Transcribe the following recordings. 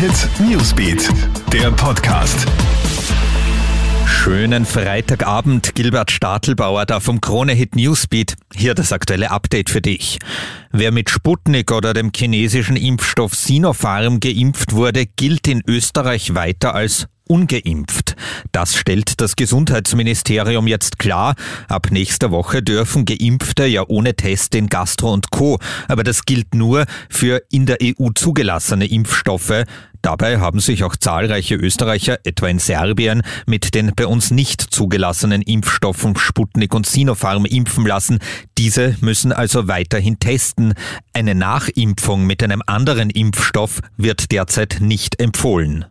Hit Newsbeat, der Podcast. Schönen Freitagabend, Gilbert Stadelbauer da vom Krone-Hit Newsbeat. Hier das aktuelle Update für dich. Wer mit Sputnik oder dem chinesischen Impfstoff Sinopharm geimpft wurde, gilt in Österreich weiter als ungeimpft. Das stellt das Gesundheitsministerium jetzt klar. Ab nächster Woche dürfen Geimpfte ja ohne Test in Gastro und Co. Aber das gilt nur für in der EU zugelassene Impfstoffe. Dabei haben sich auch zahlreiche Österreicher, etwa in Serbien, mit den bei uns nicht zugelassenen Impfstoffen Sputnik und Sinopharm impfen lassen. Diese müssen also weiterhin testen. Eine Nachimpfung mit einem anderen Impfstoff wird derzeit nicht empfohlen.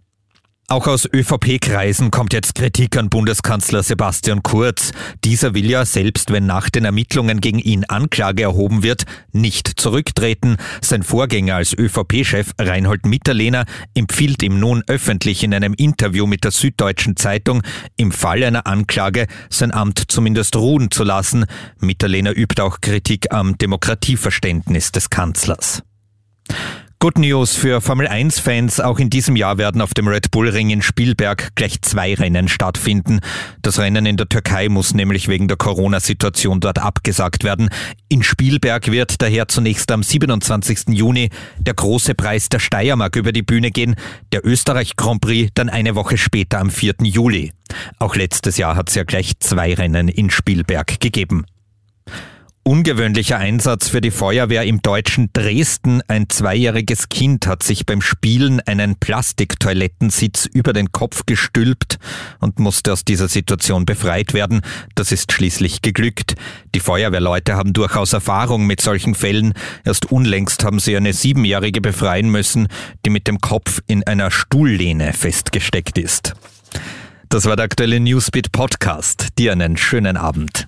Auch aus ÖVP-Kreisen kommt jetzt Kritik an Bundeskanzler Sebastian Kurz. Dieser will ja, selbst wenn nach den Ermittlungen gegen ihn Anklage erhoben wird, nicht zurücktreten. Sein Vorgänger als ÖVP-Chef Reinhold Mitterlehner empfiehlt ihm nun öffentlich in einem Interview mit der Süddeutschen Zeitung, im Fall einer Anklage sein Amt zumindest ruhen zu lassen. Mitterlehner übt auch Kritik am Demokratieverständnis des Kanzlers. Good News für Formel 1-Fans. Auch in diesem Jahr werden auf dem Red Bull Ring in Spielberg gleich zwei Rennen stattfinden. Das Rennen in der Türkei muss nämlich wegen der Corona-Situation dort abgesagt werden. In Spielberg wird daher zunächst am 27. Juni der große Preis der Steiermark über die Bühne gehen, der Österreich Grand Prix dann eine Woche später am 4. Juli. Auch letztes Jahr hat es ja gleich zwei Rennen in Spielberg gegeben. Ungewöhnlicher Einsatz für die Feuerwehr im deutschen Dresden. Ein zweijähriges Kind hat sich beim Spielen einen Plastiktoilettensitz über den Kopf gestülpt und musste aus dieser Situation befreit werden. Das ist schließlich geglückt. Die Feuerwehrleute haben durchaus Erfahrung mit solchen Fällen. Erst unlängst haben sie eine Siebenjährige befreien müssen, die mit dem Kopf in einer Stuhllehne festgesteckt ist. Das war der aktuelle Newsbeat Podcast. Dir einen schönen Abend.